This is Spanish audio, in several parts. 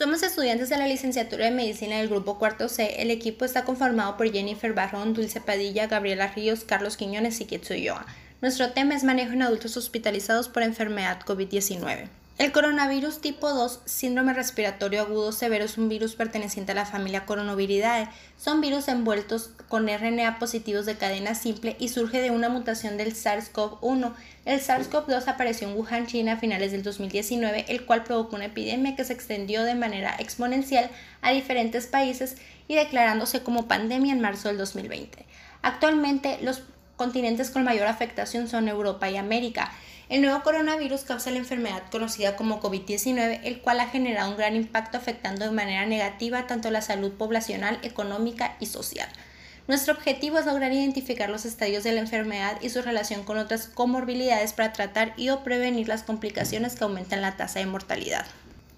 Somos estudiantes de la licenciatura de Medicina del Grupo Cuarto C. El equipo está conformado por Jennifer Barrón, Dulce Padilla, Gabriela Ríos, Carlos Quiñones y Kitsuyoa. Nuestro tema es manejo en adultos hospitalizados por enfermedad COVID-19. El coronavirus tipo 2, síndrome respiratorio agudo severo, es un virus perteneciente a la familia Coronaviridae. Son virus envueltos con RNA positivos de cadena simple y surge de una mutación del SARS-CoV-1. El SARS-CoV-2 apareció en Wuhan, China a finales del 2019, el cual provocó una epidemia que se extendió de manera exponencial a diferentes países y declarándose como pandemia en marzo del 2020. Actualmente, los continentes con mayor afectación son Europa y América. El nuevo coronavirus causa la enfermedad conocida como COVID-19, el cual ha generado un gran impacto afectando de manera negativa tanto la salud poblacional, económica y social. Nuestro objetivo es lograr identificar los estadios de la enfermedad y su relación con otras comorbilidades para tratar y o prevenir las complicaciones que aumentan la tasa de mortalidad.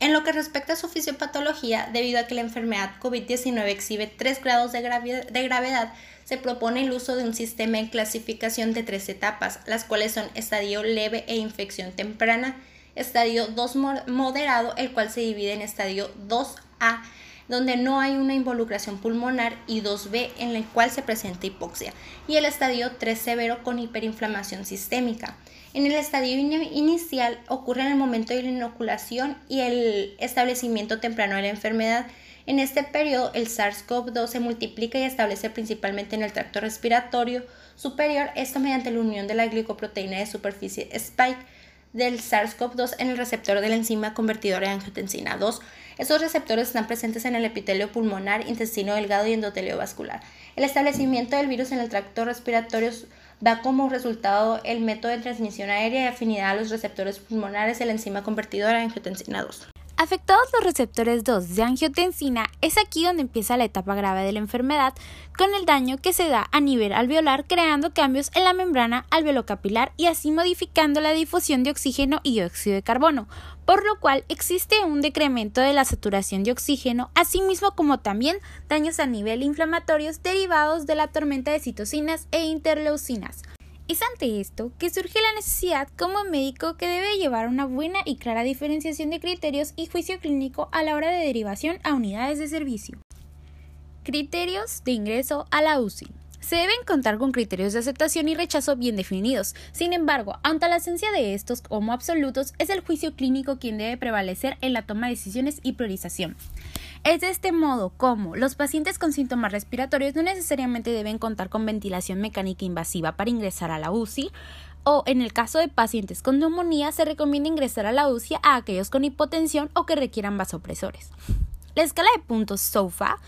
En lo que respecta a su fisiopatología, debido a que la enfermedad COVID-19 exhibe tres grados de, gravedad, se propone el uso de un sistema de clasificación de tres etapas, las cuales son estadio leve e infección temprana, estadio 2 moderado, el cual se divide en estadio 2A, donde no hay una involucración pulmonar, y 2B, en el cual se presenta hipoxia, y el estadio 3 severo con hiperinflamación sistémica. En el estadio inicial ocurre en el momento de la inoculación y el establecimiento temprano de la enfermedad. En este periodo, el SARS-CoV-2 se multiplica y establece principalmente en el tracto respiratorio superior, esto mediante la unión de la glicoproteína de superficie spike del SARS-CoV-2 en el receptor de la enzima convertidora de angiotensina 2. Estos receptores están presentes en el epitelio pulmonar, intestino delgado y endotelio vascular. El establecimiento del virus en el tracto respiratorio da como resultado el método de transmisión aérea y afinidad a los receptores pulmonares de la enzima convertidora de angiotensina 2. Afectados los receptores 2 de angiotensina, es aquí donde empieza la etapa grave de la enfermedad, con el daño que se da a nivel alveolar, creando cambios en la membrana alveolocapilar y así modificando la difusión de oxígeno y dióxido de carbono, por lo cual existe un decremento de la saturación de oxígeno, así mismo como también daños a nivel inflamatorios derivados de la tormenta de citocinas e interleucinas. Es ante esto que surge la necesidad como médico que debe llevar una buena y clara diferenciación de criterios y juicio clínico a la hora de derivación a unidades de servicio. Criterios de ingreso a la UCI. Se deben contar con criterios de aceptación y rechazo bien definidos. Sin embargo, ante la esencia de estos como absolutos, es el juicio clínico quien debe prevalecer en la toma de decisiones y priorización. Es de este modo como los pacientes con síntomas respiratorios no necesariamente deben contar con ventilación mecánica invasiva para ingresar a la UCI, o en el caso de pacientes con neumonía se recomienda ingresar a la UCI a aquellos con hipotensión o que requieran vasopresores. La escala de puntos SOFA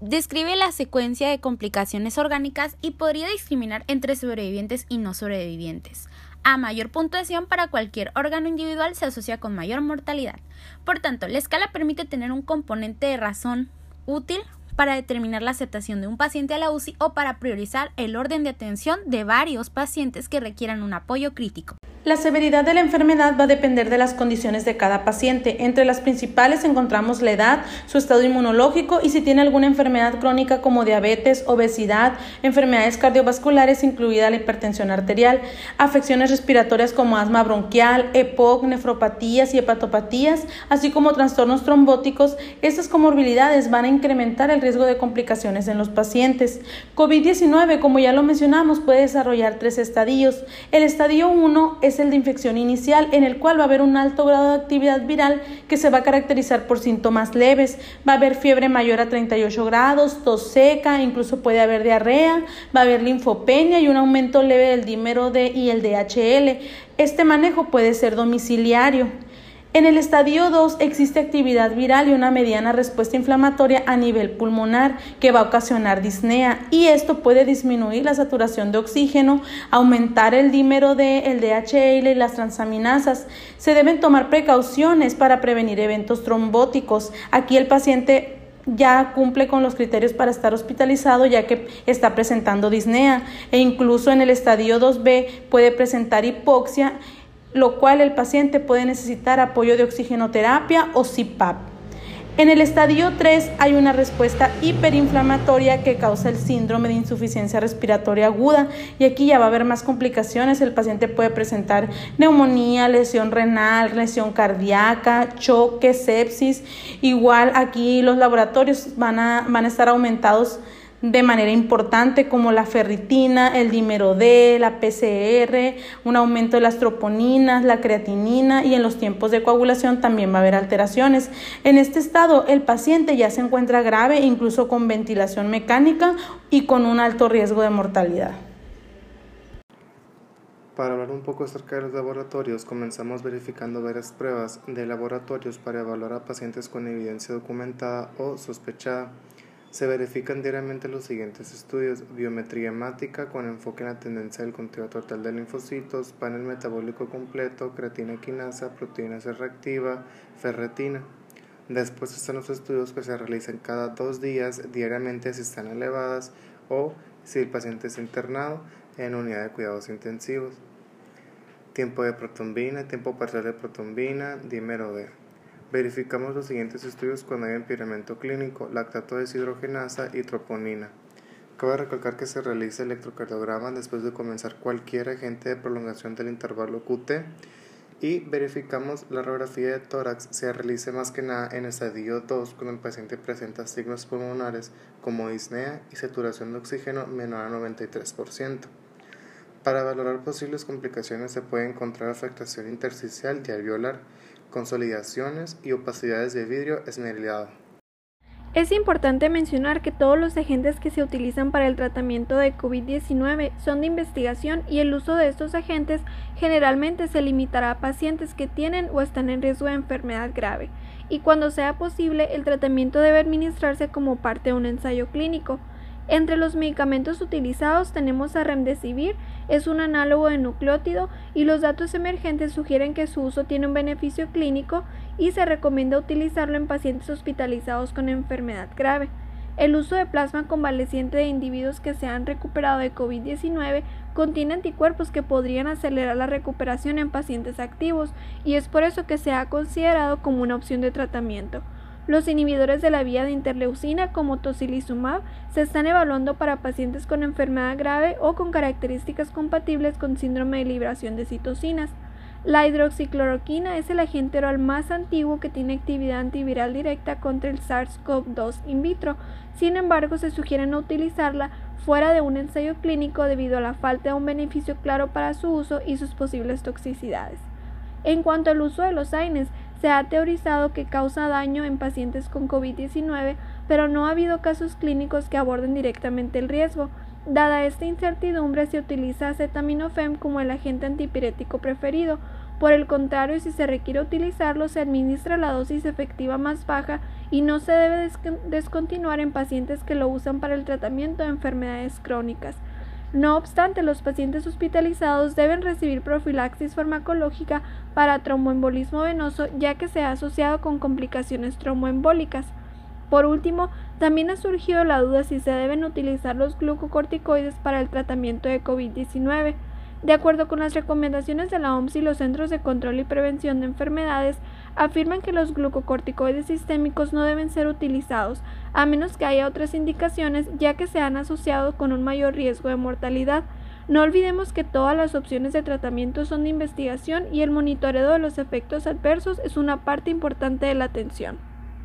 describe la secuencia de complicaciones orgánicas y podría discriminar entre sobrevivientes y no sobrevivientes. A mayor puntuación para cualquier órgano individual se asocia con mayor mortalidad. Por tanto, la escala permite tener un componente de razón útil para determinar la aceptación de un paciente a la UCI o para priorizar el orden de atención de varios pacientes que requieran un apoyo crítico. La severidad de la enfermedad va a depender de las condiciones de cada paciente. Entre las principales encontramos la edad, su estado inmunológico y si tiene alguna enfermedad crónica como diabetes, obesidad, enfermedades cardiovasculares, incluida la hipertensión arterial, afecciones respiratorias como asma bronquial, EPOC, nefropatías y hepatopatías, así como trastornos trombóticos. Estas comorbilidades van a incrementar el riesgo de complicaciones en los pacientes. COVID-19, como ya lo mencionamos, puede desarrollar tres estadios. El estadio 1 es el de infección inicial, en el cual va a haber un alto grado de actividad viral que se va a caracterizar por síntomas leves. Va a haber fiebre mayor a 38 grados, tos seca, incluso puede haber diarrea, va a haber linfopenia y un aumento leve del dímero D y el DHL. Este manejo puede ser domiciliario. En el estadio 2 existe actividad viral y una mediana respuesta inflamatoria a nivel pulmonar que va a ocasionar disnea y esto puede disminuir la saturación de oxígeno, aumentar el dímero D, el DHL y las transaminasas. Se deben tomar precauciones para prevenir eventos trombóticos. Aquí el paciente ya cumple con los criterios para estar hospitalizado ya que está presentando disnea e incluso en el estadio 2B puede presentar hipoxia lo cual el paciente puede necesitar apoyo de oxigenoterapia o CPAP. En el estadio 3 hay una respuesta hiperinflamatoria que causa el síndrome de insuficiencia respiratoria aguda y aquí ya va a haber más complicaciones. El paciente puede presentar neumonía, lesión renal, lesión cardíaca, choque, sepsis. Igual aquí los laboratorios van a, van a estar aumentados de manera importante como la ferritina, el dímero D, la PCR, un aumento de las troponinas, la creatinina y en los tiempos de coagulación también va a haber alteraciones. En este estado el paciente ya se encuentra grave incluso con ventilación mecánica y con un alto riesgo de mortalidad. Para hablar un poco acerca de los laboratorios, comenzamos verificando varias pruebas de laboratorios para evaluar a pacientes con evidencia documentada o sospechada. Se verifican diariamente los siguientes estudios: biometría hemática con enfoque en la tendencia del conteo total de linfocitos, panel metabólico completo, creatina quinasa, proteína C reactiva, ferretina. Después están los estudios que se realizan cada dos días diariamente si están elevadas o si el paciente es internado en unidad de cuidados intensivos. Tiempo de protombina, tiempo parcial de protombina, dímero D. Verificamos los siguientes estudios cuando hay empeoramiento clínico, lactato deshidrogenasa y troponina. Cabe recalcar que se realiza electrocardiograma después de comenzar cualquier agente de prolongación del intervalo QT y verificamos la radiografía de tórax se realice más que nada en estadio 2 cuando el paciente presenta signos pulmonares como disnea y saturación de oxígeno menor a 93%. Para valorar posibles complicaciones se puede encontrar afectación intersticial y alveolar, consolidaciones y opacidades de vidrio esmerilado. Es importante mencionar que todos los agentes que se utilizan para el tratamiento de COVID-19 son de investigación y el uso de estos agentes generalmente se limitará a pacientes que tienen o están en riesgo de enfermedad grave y cuando sea posible el tratamiento debe administrarse como parte de un ensayo clínico. Entre los medicamentos utilizados tenemos a Remdesivir, es un análogo de nucleótido y los datos emergentes sugieren que su uso tiene un beneficio clínico y se recomienda utilizarlo en pacientes hospitalizados con enfermedad grave. El uso de plasma convaleciente de individuos que se han recuperado de COVID-19 contiene anticuerpos que podrían acelerar la recuperación en pacientes activos y es por eso que se ha considerado como una opción de tratamiento. Los inhibidores de la vía de interleucina como tocilizumab se están evaluando para pacientes con enfermedad grave o con características compatibles con síndrome de liberación de citocinas. La hidroxicloroquina es el agente oral más antiguo que tiene actividad antiviral directa contra el SARS-CoV-2 in vitro. Sin embargo, se sugiere no utilizarla fuera de un ensayo clínico debido a la falta de un beneficio claro para su uso y sus posibles toxicidades. En cuanto al uso de los AINES, se ha teorizado que causa daño en pacientes con COVID-19, pero no ha habido casos clínicos que aborden directamente el riesgo. Dada esta incertidumbre, se utiliza acetaminofén como el agente antipirético preferido. Por el contrario, si se requiere utilizarlo, se administra la dosis efectiva más baja y no se debe descontinuar en pacientes que lo usan para el tratamiento de enfermedades crónicas. No obstante, los pacientes hospitalizados deben recibir profilaxis farmacológica para tromboembolismo venoso ya que se ha asociado con complicaciones tromboembólicas. Por último, también ha surgido la duda si se deben utilizar los glucocorticoides para el tratamiento de COVID-19. De acuerdo con las recomendaciones de la OMS y los Centros de Control y Prevención de Enfermedades, afirman que los glucocorticoides sistémicos no deben ser utilizados, a menos que haya otras indicaciones, ya que se han asociado con un mayor riesgo de mortalidad. No olvidemos que todas las opciones de tratamiento son de investigación y el monitoreo de los efectos adversos es una parte importante de la atención.